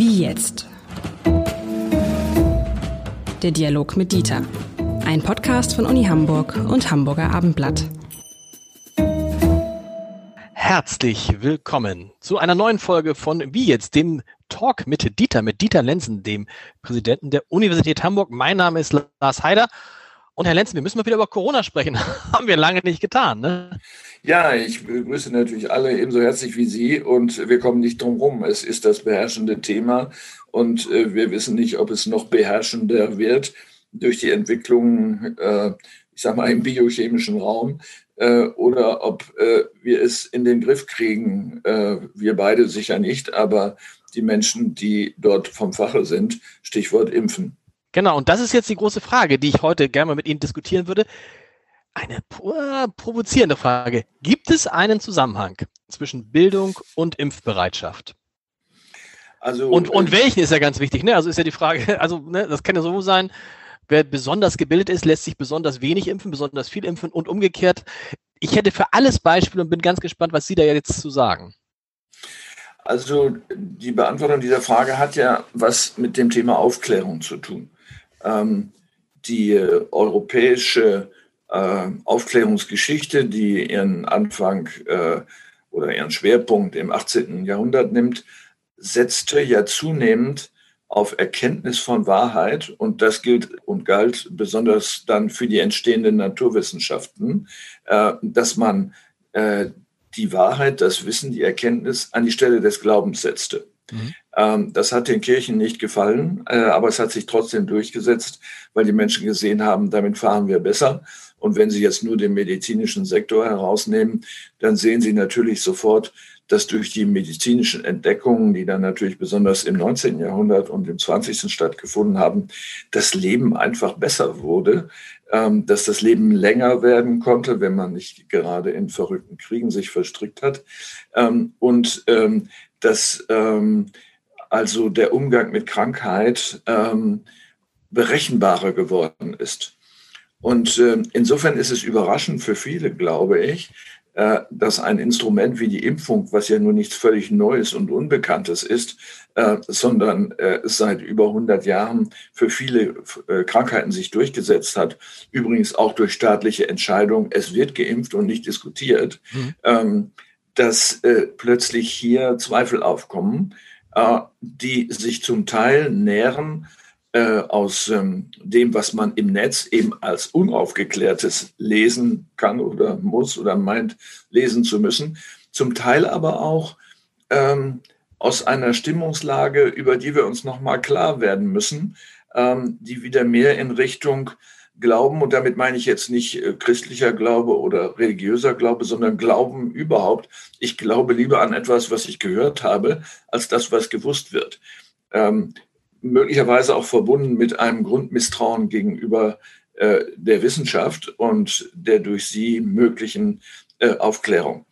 Wie jetzt? Der Dialog mit Dieter. Ein Podcast von Uni Hamburg und Hamburger Abendblatt. Herzlich willkommen zu einer neuen Folge von Wie jetzt, dem Talk mit Dieter, mit Dieter Lenzen, dem Präsidenten der Universität Hamburg. Mein Name ist Lars Heider. Und Herr Lenzen, wir müssen mal wieder über Corona sprechen. Haben wir lange nicht getan, ne? Ja, ich begrüße natürlich alle ebenso herzlich wie Sie und wir kommen nicht drum rum. Es ist das beherrschende Thema und äh, wir wissen nicht, ob es noch beherrschender wird durch die Entwicklungen, äh, ich sag mal, im biochemischen Raum äh, oder ob wir es in den Griff kriegen. Wir beide sicher nicht, aber die Menschen, die dort vom Fache sind, Stichwort Impfen. Genau, und das ist jetzt die große Frage, die ich heute gerne mal mit Ihnen diskutieren würde. Eine provozierende Frage. Gibt es einen Zusammenhang zwischen Bildung und Impfbereitschaft? Also, und, und äh, welchen ist ja ganz wichtig. Ne? Also ist ja die Frage, also ne, das kann ja so sein, wer besonders gebildet ist, lässt sich besonders wenig impfen, besonders viel impfen und umgekehrt. Ich hätte für alles Beispiele und bin ganz gespannt, was Sie da jetzt zu sagen. Also die Beantwortung dieser Frage hat ja was mit dem Thema Aufklärung zu tun. Ähm, die europäische äh, Aufklärungsgeschichte, die ihren Anfang äh, oder ihren Schwerpunkt im 18. Jahrhundert nimmt, setzte ja zunehmend auf Erkenntnis von Wahrheit und das gilt und galt besonders dann für die entstehenden Naturwissenschaften, äh, dass man äh, die Wahrheit, das Wissen, die Erkenntnis an die Stelle des Glaubens setzte. Mhm. Ähm, das hat den Kirchen nicht gefallen, äh, aber es hat sich trotzdem durchgesetzt, weil die Menschen gesehen haben, damit fahren wir besser. Und wenn Sie jetzt nur den medizinischen Sektor herausnehmen, dann sehen Sie natürlich sofort, dass durch die medizinischen Entdeckungen, die dann natürlich besonders im 19. Jahrhundert und im 20. stattgefunden haben, das Leben einfach besser wurde, ähm, dass das Leben länger werden konnte, wenn man nicht gerade in verrückten Kriegen sich verstrickt hat. Ähm, und dass also der Umgang mit Krankheit ähm, berechenbarer geworden ist. Und äh, insofern ist es überraschend für viele, glaube ich, äh, dass ein Instrument wie die Impfung, was ja nur nichts völlig Neues und Unbekanntes ist, äh, sondern äh, seit über 100 Jahren für viele äh, Krankheiten sich durchgesetzt hat, übrigens auch durch staatliche Entscheidung, es wird geimpft und nicht diskutiert, mhm. ähm, dass äh, plötzlich hier Zweifel aufkommen äh, die sich zum Teil nähren äh, aus ähm, dem, was man im Netz eben als unaufgeklärtes lesen kann oder muss oder meint, lesen zu müssen. Zum Teil aber auch ähm, aus einer Stimmungslage, über die wir uns nochmal klar werden müssen, ähm, die wieder mehr in Richtung Glauben, und damit meine ich jetzt nicht äh, christlicher Glaube oder religiöser Glaube, sondern Glauben überhaupt. Ich glaube lieber an etwas, was ich gehört habe, als das, was gewusst wird. Ähm, möglicherweise auch verbunden mit einem Grundmisstrauen gegenüber äh, der Wissenschaft und der durch sie möglichen äh, Aufklärung.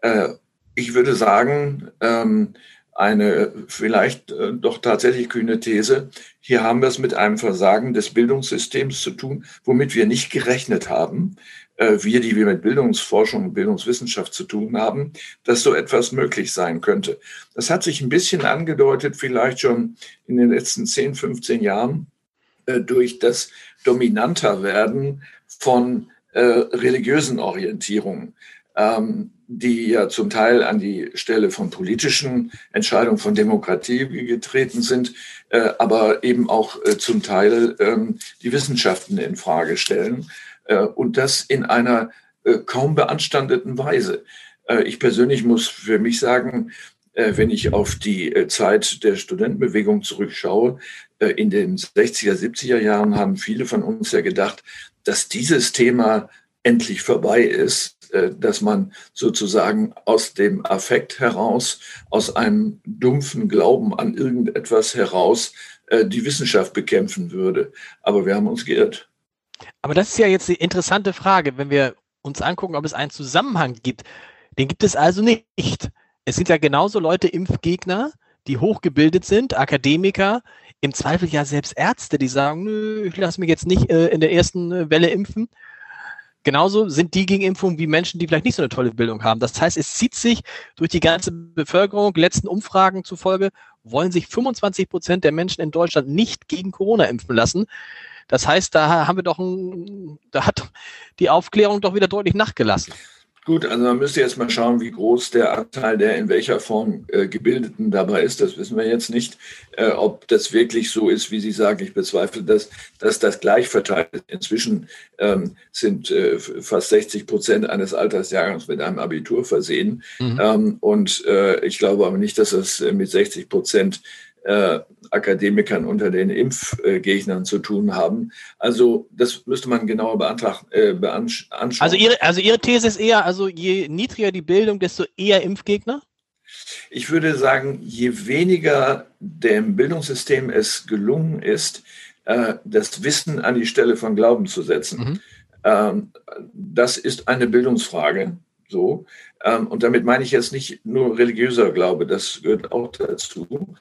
Äh, ich würde sagen, ähm, eine vielleicht äh, doch tatsächlich kühne These. Hier haben wir es mit einem Versagen des Bildungssystems zu tun, womit wir nicht gerechnet haben, äh, wir, die wir mit Bildungsforschung und Bildungswissenschaft zu tun haben, dass so etwas möglich sein könnte. Das hat sich ein bisschen angedeutet, vielleicht schon in den letzten 10, 15 Jahren, äh, durch das dominanter werden von äh, religiösen Orientierungen. Ähm, die ja zum Teil an die Stelle von politischen Entscheidungen von Demokratie getreten sind, äh, aber eben auch äh, zum Teil ähm, die Wissenschaften in Frage stellen äh, und das in einer äh, kaum beanstandeten Weise. Äh, ich persönlich muss für mich sagen, äh, wenn ich auf die Zeit der Studentenbewegung zurückschaue, in den 60er, 70er Jahren haben viele von uns ja gedacht, dass dieses Thema endlich vorbei ist äh, dass man sozusagen aus dem Affekt heraus, aus einem dumpfen Glauben an irgendetwas heraus äh, die Wissenschaft bekämpfen würde. Aber wir haben uns geirrt. Aber das ist ja jetzt die interessante Frage, wenn wir uns angucken, ob es einen Zusammenhang gibt. Den gibt es also nicht. Es sind ja genauso Leute Impfgegner, die hochgebildet sind, Akademiker, im Zweifel ja selbst Ärzte, die sagen, nö, ich lasse mich jetzt nicht äh, in der ersten Welle impfen genauso sind die gegen Impfungen wie Menschen, die vielleicht nicht so eine tolle Bildung haben. Das heißt, es zieht sich durch die ganze Bevölkerung. Letzten Umfragen zufolge wollen sich 25 Prozent der Menschen in Deutschland nicht gegen Corona impfen lassen. Das heißt, da haben wir doch ein, da hat die Aufklärung doch wieder deutlich nachgelassen. Gut, also man müsste jetzt mal schauen, wie groß der Anteil der in welcher Form äh, Gebildeten dabei ist. Das wissen wir jetzt nicht. Äh, ob das wirklich so ist, wie Sie sagen, ich bezweifle, dass, dass das gleich verteilt ist. Inzwischen ähm, sind äh, fast 60 Prozent eines Altersjahrgangs mit einem Abitur versehen. Mhm. Ähm, und äh, ich glaube aber nicht, dass es mit 60 Prozent äh, Akademikern unter den Impfgegnern zu tun haben. Also das müsste man genauer beantragen, äh, anschauen. Also ihre, also ihre These ist eher, also je niedriger die Bildung, desto eher Impfgegner? Ich würde sagen, je weniger dem Bildungssystem es gelungen ist, äh, das Wissen an die Stelle von Glauben zu setzen, mhm. ähm, das ist eine Bildungsfrage. So. Ähm, und damit meine ich jetzt nicht nur religiöser Glaube, das gehört auch dazu,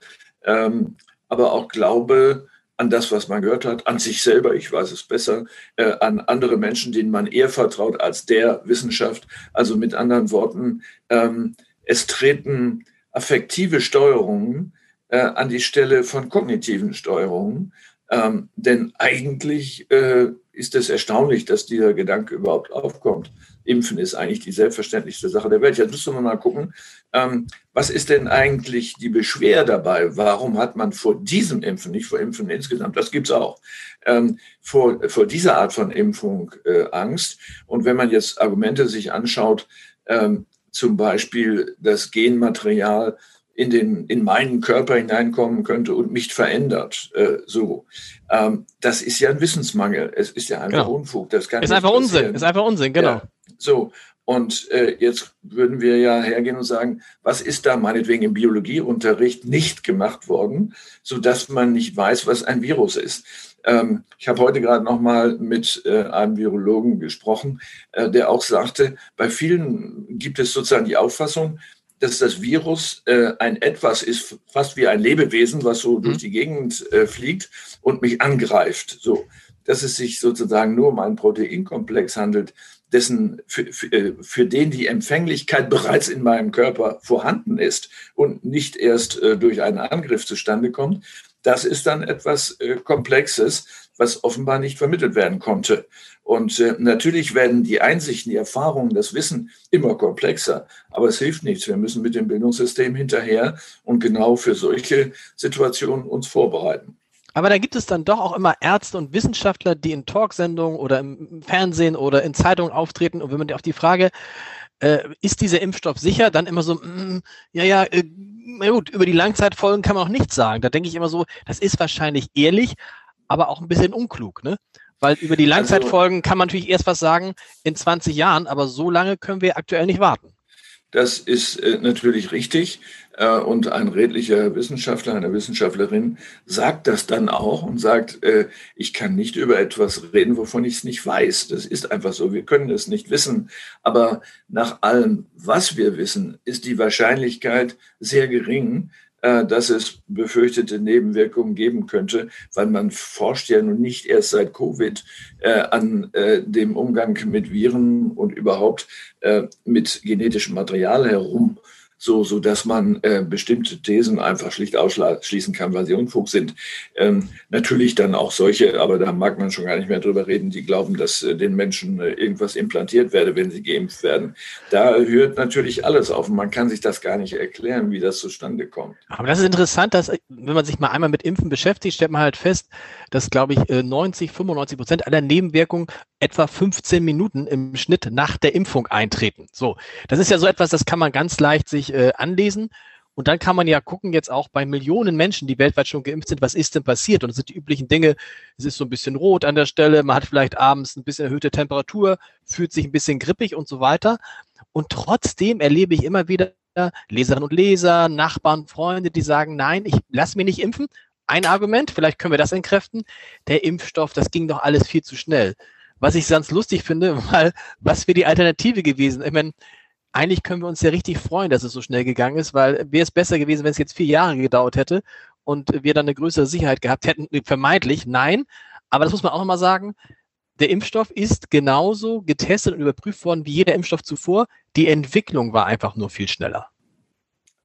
ähm, aber auch Glaube an das, was man gehört hat, an sich selber, ich weiß es besser, äh, an andere Menschen, denen man eher vertraut als der Wissenschaft. Also mit anderen Worten, ähm, es treten affektive Steuerungen äh, an die Stelle von kognitiven Steuerungen. Ähm, denn eigentlich äh, ist es erstaunlich, dass dieser Gedanke überhaupt aufkommt. Impfen ist eigentlich die selbstverständlichste Sache der Welt. Jetzt müssen wir mal gucken, ähm, was ist denn eigentlich die Beschwer dabei? Warum hat man vor diesem Impfen, nicht vor Impfen insgesamt, das gibt es auch, ähm, vor, vor dieser Art von Impfung äh, Angst? Und wenn man jetzt Argumente sich anschaut, ähm, zum Beispiel das Genmaterial in, den, in meinen Körper hineinkommen könnte und mich verändert. Äh, so. Ähm, das ist ja ein Wissensmangel. Es ist ja einfach genau. Unfug. Das kann ist einfach passieren. Unsinn. Ist einfach Unsinn, genau. Ja. So, und äh, jetzt würden wir ja hergehen und sagen, was ist da meinetwegen im Biologieunterricht nicht gemacht worden, so dass man nicht weiß, was ein Virus ist. Ähm, ich habe heute gerade noch mal mit äh, einem Virologen gesprochen, äh, der auch sagte, bei vielen gibt es sozusagen die Auffassung, dass das Virus äh, ein etwas ist, fast wie ein Lebewesen, was so mhm. durch die Gegend äh, fliegt und mich angreift. So, dass es sich sozusagen nur um einen Proteinkomplex handelt, dessen für, für, äh, für den die Empfänglichkeit bereits in meinem Körper vorhanden ist und nicht erst äh, durch einen Angriff zustande kommt, das ist dann etwas äh, Komplexes, was offenbar nicht vermittelt werden konnte. Und äh, natürlich werden die Einsichten, die Erfahrungen, das Wissen immer komplexer, aber es hilft nichts. Wir müssen mit dem Bildungssystem hinterher und genau für solche Situationen uns vorbereiten. Aber da gibt es dann doch auch immer Ärzte und Wissenschaftler, die in Talksendungen oder im Fernsehen oder in Zeitungen auftreten. Und wenn man auf die Frage, äh, ist dieser Impfstoff sicher, dann immer so, mm, ja, ja, äh, na gut, über die Langzeitfolgen kann man auch nichts sagen. Da denke ich immer so, das ist wahrscheinlich ehrlich, aber auch ein bisschen unklug, ne? Weil über die also Langzeitfolgen kann man natürlich erst was sagen in 20 Jahren, aber so lange können wir aktuell nicht warten. Das ist äh, natürlich richtig. Äh, und ein redlicher Wissenschaftler, eine Wissenschaftlerin sagt das dann auch und sagt, äh, ich kann nicht über etwas reden, wovon ich es nicht weiß. Das ist einfach so. Wir können es nicht wissen. Aber nach allem, was wir wissen, ist die Wahrscheinlichkeit sehr gering, dass es befürchtete Nebenwirkungen geben könnte, weil man forscht ja nun nicht erst seit Covid äh, an äh, dem Umgang mit Viren und überhaupt äh, mit genetischem Material herum so, so dass man äh, bestimmte Thesen einfach schlicht ausschließen kann, weil sie Unfug sind. Ähm, natürlich dann auch solche, aber da mag man schon gar nicht mehr drüber reden, die glauben, dass äh, den Menschen äh, irgendwas implantiert werde, wenn sie geimpft werden. Da hört natürlich alles auf und man kann sich das gar nicht erklären, wie das zustande kommt. Aber das ist interessant, dass wenn man sich mal einmal mit Impfen beschäftigt, stellt man halt fest, dass, glaube ich, 90, äh, 95 Prozent aller Nebenwirkungen etwa 15 Minuten im Schnitt nach der Impfung eintreten. So, das ist ja so etwas, das kann man ganz leicht sich äh, anlesen. Und dann kann man ja gucken, jetzt auch bei Millionen Menschen, die weltweit schon geimpft sind, was ist denn passiert? Und das sind die üblichen Dinge. Es ist so ein bisschen rot an der Stelle, man hat vielleicht abends ein bisschen erhöhte Temperatur, fühlt sich ein bisschen grippig und so weiter. Und trotzdem erlebe ich immer wieder Leserinnen und Leser, Nachbarn, Freunde, die sagen, nein, ich lasse mich nicht impfen. Ein Argument, vielleicht können wir das entkräften. Der Impfstoff, das ging doch alles viel zu schnell. Was ich ganz lustig finde, weil was wäre die Alternative gewesen? Ich meine, eigentlich können wir uns ja richtig freuen, dass es so schnell gegangen ist, weil wäre es besser gewesen, wenn es jetzt vier Jahre gedauert hätte und wir dann eine größere Sicherheit gehabt hätten. Vermeintlich, nein. Aber das muss man auch nochmal sagen. der Impfstoff ist genauso getestet und überprüft worden wie jeder Impfstoff zuvor. Die Entwicklung war einfach nur viel schneller.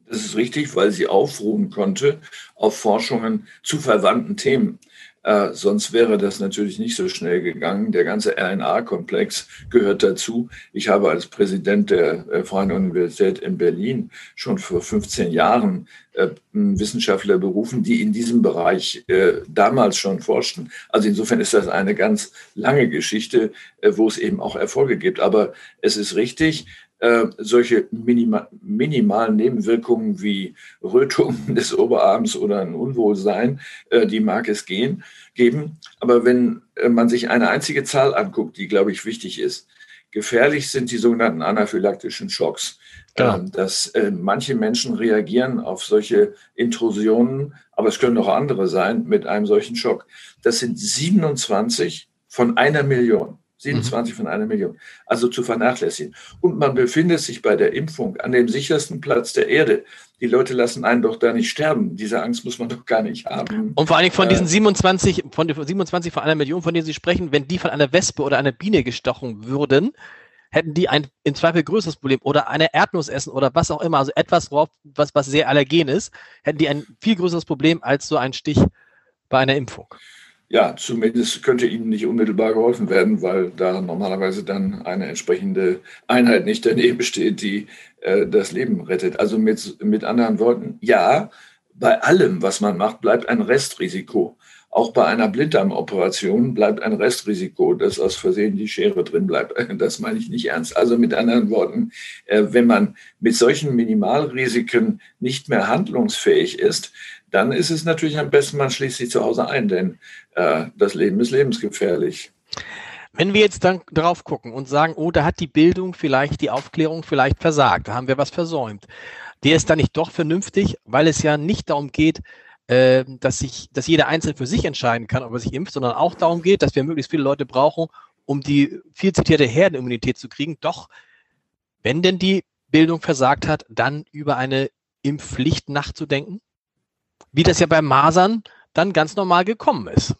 Das ist richtig, weil sie aufruhen konnte auf Forschungen zu verwandten Themen. Äh, sonst wäre das natürlich nicht so schnell gegangen. Der ganze RNA-Komplex gehört dazu. Ich habe als Präsident der äh, Freien Universität in Berlin schon vor 15 Jahren äh, Wissenschaftler berufen, die in diesem Bereich äh, damals schon forschten. Also insofern ist das eine ganz lange Geschichte, äh, wo es eben auch Erfolge gibt. Aber es ist richtig, äh, solche minima minimalen Nebenwirkungen wie Rötungen des Oberarms oder ein Unwohlsein, äh, die mag es gehen, geben. Aber wenn äh, man sich eine einzige Zahl anguckt, die, glaube ich, wichtig ist, gefährlich sind die sogenannten anaphylaktischen Schocks. Ja. Ähm, dass äh, manche Menschen reagieren auf solche Intrusionen, aber es können auch andere sein, mit einem solchen Schock. Das sind 27 von einer Million. 27 mhm. von einer Million. Also zu vernachlässigen. Und man befindet sich bei der Impfung an dem sichersten Platz der Erde. Die Leute lassen einen doch da nicht sterben. Diese Angst muss man doch gar nicht haben. Und vor allen Dingen von diesen 27, äh, von 27 von einer Million, von denen Sie sprechen, wenn die von einer Wespe oder einer Biene gestochen würden, hätten die ein im Zweifel größeres Problem oder eine Erdnuss essen oder was auch immer, also etwas, was, was sehr allergen ist, hätten die ein viel größeres Problem als so ein Stich bei einer Impfung ja, zumindest könnte ihnen nicht unmittelbar geholfen werden, weil da normalerweise dann eine entsprechende Einheit nicht daneben steht, die äh, das Leben rettet. Also mit, mit anderen Worten, ja, bei allem, was man macht, bleibt ein Restrisiko. Auch bei einer Blinddarmoperation bleibt ein Restrisiko, dass aus Versehen die Schere drin bleibt. Das meine ich nicht ernst. Also mit anderen Worten, äh, wenn man mit solchen Minimalrisiken nicht mehr handlungsfähig ist, dann ist es natürlich am besten, man schließt sich zu Hause ein, denn äh, das Leben ist lebensgefährlich. Wenn wir jetzt dann drauf gucken und sagen, oh, da hat die Bildung vielleicht, die Aufklärung vielleicht versagt, da haben wir was versäumt. Der ist dann nicht doch vernünftig, weil es ja nicht darum geht, äh, dass sich, dass jeder Einzelne für sich entscheiden kann, ob er sich impft, sondern auch darum geht, dass wir möglichst viele Leute brauchen, um die viel zitierte Herdenimmunität zu kriegen. Doch, wenn denn die Bildung versagt hat, dann über eine Impfpflicht nachzudenken? Wie das ja bei Masern dann ganz normal gekommen ist.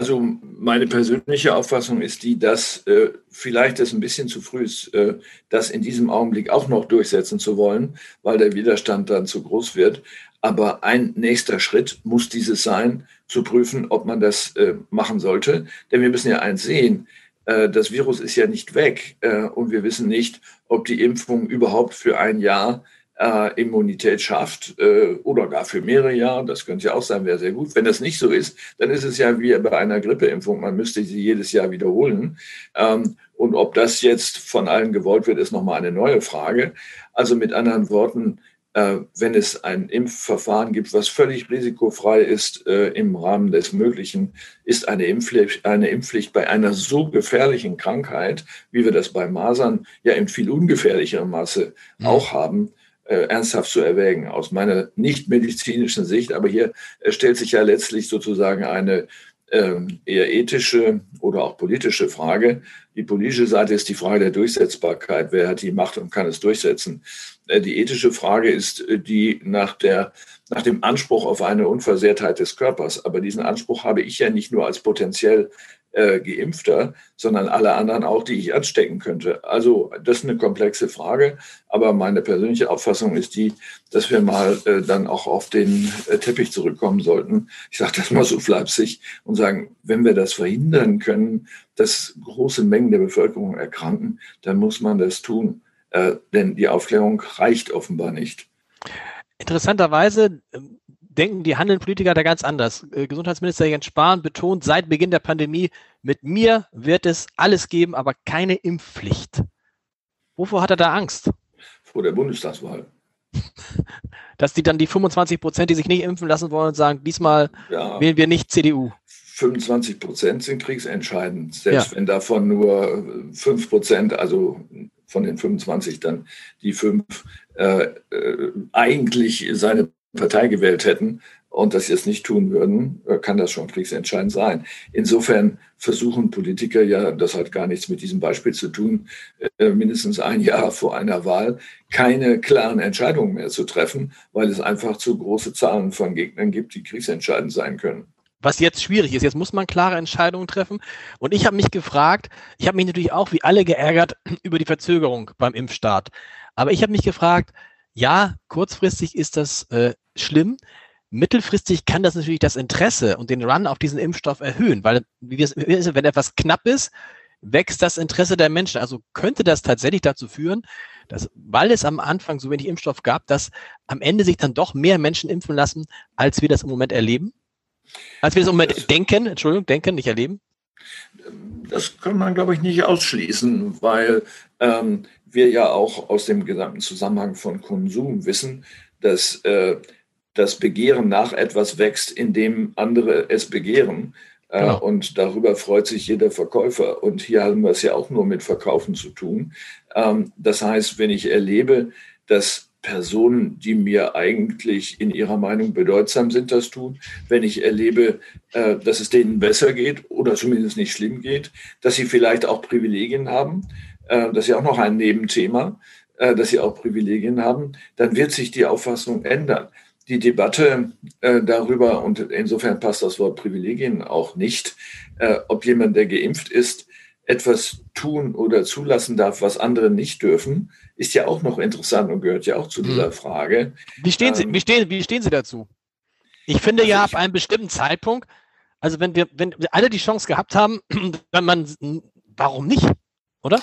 Also meine persönliche Auffassung ist die, dass äh, vielleicht es ein bisschen zu früh ist, äh, das in diesem Augenblick auch noch durchsetzen zu wollen, weil der Widerstand dann zu groß wird. Aber ein nächster Schritt muss dieses sein, zu prüfen, ob man das äh, machen sollte. Denn wir müssen ja eins sehen, äh, das Virus ist ja nicht weg äh, und wir wissen nicht, ob die Impfung überhaupt für ein Jahr äh, Immunität schafft äh, oder gar für mehrere Jahre. Das könnte ja auch sein, wäre sehr gut. Wenn das nicht so ist, dann ist es ja wie bei einer Grippeimpfung. Man müsste sie jedes Jahr wiederholen. Ähm, und ob das jetzt von allen gewollt wird, ist nochmal eine neue Frage. Also mit anderen Worten, äh, wenn es ein Impfverfahren gibt, was völlig risikofrei ist äh, im Rahmen des Möglichen, ist eine Impfpflicht, eine Impfpflicht bei einer so gefährlichen Krankheit, wie wir das bei Masern ja in viel ungefährlicherem Maße mhm. auch haben, ernsthaft zu erwägen, aus meiner nicht medizinischen Sicht. Aber hier äh, stellt sich ja letztlich sozusagen eine ähm, eher ethische oder auch politische Frage. Die politische Seite ist die Frage der Durchsetzbarkeit. Wer hat die Macht und kann es durchsetzen? Äh, die ethische Frage ist äh, die nach, der, nach dem Anspruch auf eine Unversehrtheit des Körpers. Aber diesen Anspruch habe ich ja nicht nur als potenziell äh, Geimpfter, sondern alle anderen auch, die ich anstecken könnte. Also das ist eine komplexe Frage, aber meine persönliche Auffassung ist die, dass wir mal äh, dann auch auf den äh, Teppich zurückkommen sollten. Ich sage das mal so flapsig und sagen, wenn wir das verhindern können, dass große Mengen der Bevölkerung erkranken, dann muss man das tun, äh, denn die Aufklärung reicht offenbar nicht. Interessanterweise denken die handelnden Politiker da ganz anders. Äh, Gesundheitsminister Jens Spahn betont seit Beginn der Pandemie, mit mir wird es alles geben, aber keine Impfpflicht. Wovor hat er da Angst? Vor der Bundestagswahl. Dass die dann die 25 Prozent, die sich nicht impfen lassen wollen, sagen, diesmal ja, wählen wir nicht CDU. 25 Prozent sind kriegsentscheidend. Selbst ja. wenn davon nur 5 Prozent, also von den 25 dann die 5, äh, äh, eigentlich seine Partei gewählt hätten und das jetzt nicht tun würden, äh, kann das schon kriegsentscheidend sein. Insofern versuchen Politiker ja, das hat gar nichts mit diesem Beispiel zu tun, äh, mindestens ein Jahr vor einer Wahl keine klaren Entscheidungen mehr zu treffen, weil es einfach zu große Zahlen von Gegnern gibt, die kriegsentscheidend sein können. was jetzt schwierig ist. Jetzt muss man klare Entscheidungen treffen. Und ich habe mich gefragt, ich habe mich natürlich auch wie alle geärgert über die Verzögerung beim Impfstart. Aber ich habe mich gefragt, ja, kurzfristig ist das äh, schlimm. Mittelfristig kann das natürlich das Interesse und den Run auf diesen Impfstoff erhöhen, weil wenn etwas knapp ist, wächst das Interesse der Menschen. Also könnte das tatsächlich dazu führen, dass, weil es am Anfang so wenig Impfstoff gab, dass am Ende sich dann doch mehr Menschen impfen lassen, als wir das im Moment erleben? Als wir das im Moment denken, Entschuldigung, denken, nicht erleben? Das kann man, glaube ich, nicht ausschließen, weil ähm, wir ja auch aus dem gesamten Zusammenhang von Konsum wissen, dass äh, das Begehren nach etwas wächst, indem andere es begehren. Äh, genau. Und darüber freut sich jeder Verkäufer. Und hier haben wir es ja auch nur mit Verkaufen zu tun. Ähm, das heißt, wenn ich erlebe, dass Personen, die mir eigentlich in ihrer Meinung bedeutsam sind, das tun, wenn ich erlebe, äh, dass es denen besser geht oder zumindest nicht schlimm geht, dass sie vielleicht auch Privilegien haben, das ist ja auch noch ein Nebenthema, dass sie auch Privilegien haben, dann wird sich die Auffassung ändern die Debatte äh, darüber, und insofern passt das Wort Privilegien auch nicht, äh, ob jemand, der geimpft ist, etwas tun oder zulassen darf, was andere nicht dürfen, ist ja auch noch interessant und gehört ja auch zu dieser hm. Frage. Wie stehen Sie, ähm, wie stehen, wie stehen Sie dazu? Ich finde also ja ab einem bestimmten Zeitpunkt, also wenn wir, wenn wir alle die Chance gehabt haben, wenn man, warum nicht, oder?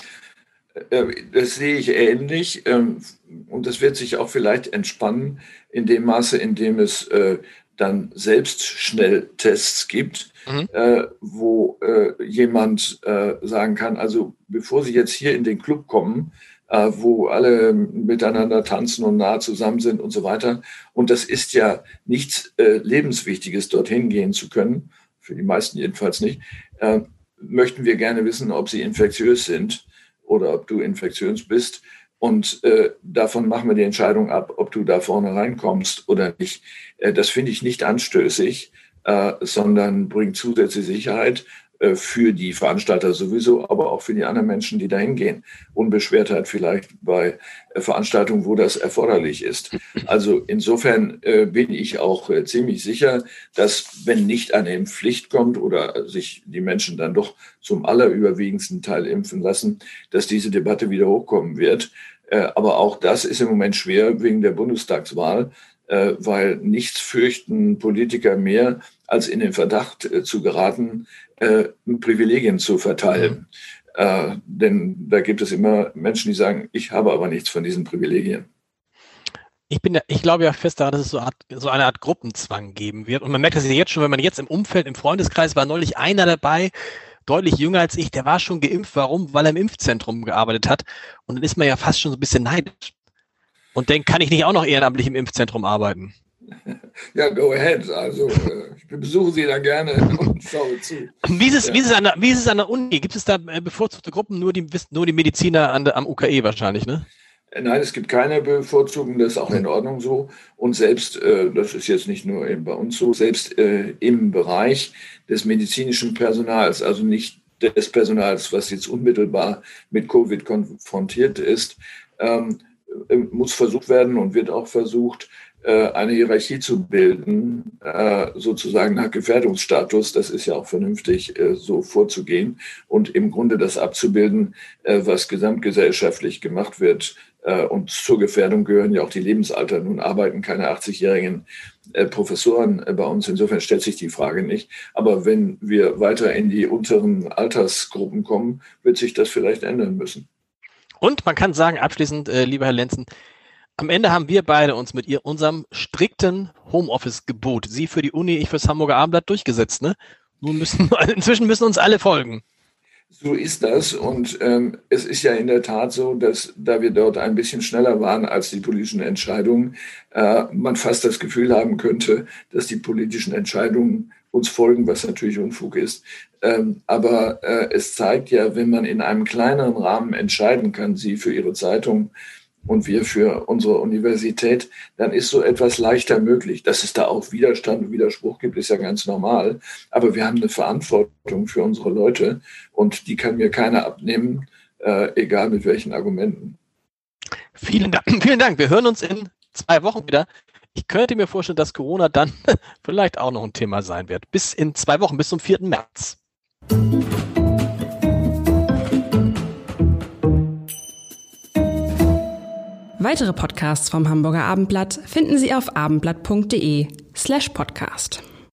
Äh, das sehe ich ähnlich ähm, und das wird sich auch vielleicht entspannen in dem Maße, in dem es äh, dann selbst Schnelltests gibt, mhm. Äh, wo jemand sagen kann, also bevor Sie jetzt hier in den Club kommen, wo alle miteinander tanzen und nah zusammen sind und so weiter. Und das ist ja nichts Lebenswichtiges, dorthin gehen zu können, für die meisten jedenfalls nicht, möchten wir gerne wissen, ob sie infektiös sind oder ob du infektiös bist. Und äh, davon machen wir die Entscheidung ab, ob du da vorne reinkommst oder nicht. Äh, das finde ich nicht anstößig, äh, sondern bringt zusätzliche Sicherheit für die Veranstalter sowieso, aber auch für die anderen Menschen, die da hingehen. Unbeschwertheit vielleicht bei äh, Veranstaltungen, wo das erforderlich ist. Also insofern äh, bin ich auch ziemlich sicher, dass wenn nicht eine Impfpflicht kommt oder sich die Menschen dann doch zum allerüberwiegendsten Teil impfen lassen, dass diese Debatte wieder hochkommen wird. Aber auch das ist im Moment schwer wegen der Bundestagswahl, weil nichts fürchten Politiker mehr, als in den Verdacht zu geraten, äh, Privilegien zu verteilen. Mhm. Äh, denn da gibt es immer Menschen, die sagen, ich habe aber nichts von diesen Privilegien. Ich, bin, ich glaube ja fest daran, dass es so, Art, so, eine Art Gruppenzwang geben wird. Und man merkt das ja jetzt schon, wenn man jetzt im Umfeld, im Freundeskreis war neulich einer dabei, deutlich jünger als ich, der war schon geimpft. Warum? Weil er im Impfzentrum gearbeitet hat. Und dann ist man ja fast schon so ein bisschen neidisch. Und denkt, kann ich nicht auch noch ehrenamtlich im Impfzentrum arbeiten? Ja, go ahead. Also äh, ich besuche Sie da gerne und schaue zu. Wie ist es, ja. wie ist es, an, der, wie ist es an der Uni? Gibt es da äh, bevorzugte Gruppen? Nur die, nur die Mediziner an der, am UKE wahrscheinlich, ne? Äh, nein, es gibt keine Bevorzugung, das ist auch in Ordnung so. Und selbst, das ist jetzt nicht nur bei uns so, selbst im Bereich des medizinischen Personals, also nicht des Personals, was jetzt unmittelbar mit Covid konfrontiert ist, ähm, muss versucht werden und wird auch versucht, äh, eine Hierarchie zu bilden, äh, sozusagen nach Gefährdungsstatus. Das ist ja auch vernünftig, äh, so vorzugehen und im Grunde das abzubilden, was gesamtgesellschaftlich gemacht wird. Und zur Gefährdung gehören ja auch die Lebensalter. Nun arbeiten keine 80-jährigen Professoren bei uns. Insofern stellt sich die Frage nicht. Aber wenn wir weiter in die unteren Altersgruppen kommen, wird sich das vielleicht ändern müssen. Und man kann sagen, abschließend, lieber Herr Lenzen, am Ende haben wir beide uns mit ihr, unserem strikten Homeoffice-Gebot, Sie für die Uni, ich fürs Hamburger Abendblatt durchgesetzt. Ne? Nun müssen, inzwischen müssen uns alle folgen. So ist das. Und ähm, es ist ja in der Tat so, dass da wir dort ein bisschen schneller waren als die politischen Entscheidungen, äh, man fast das Gefühl haben könnte, dass die politischen Entscheidungen uns folgen, was natürlich Unfug ist. Ähm, aber äh, es zeigt ja, wenn man in einem kleineren Rahmen entscheiden kann, Sie für Ihre Zeitung und wir für unsere Universität, dann ist so etwas leichter möglich. Dass es da auch Widerstand und Widerspruch gibt, ist ja ganz normal. Aber wir haben eine Verantwortung für unsere Leute und die kann mir keiner abnehmen, äh, egal mit welchen Argumenten. Vielen Dank. Vielen Dank. Wir hören uns in zwei Wochen wieder. Ich könnte mir vorstellen, dass Corona dann vielleicht auch noch ein Thema sein wird. Bis in zwei Wochen, bis zum 4. März. Weitere Podcasts vom Hamburger Abendblatt finden Sie auf abendblatt.de slash podcast.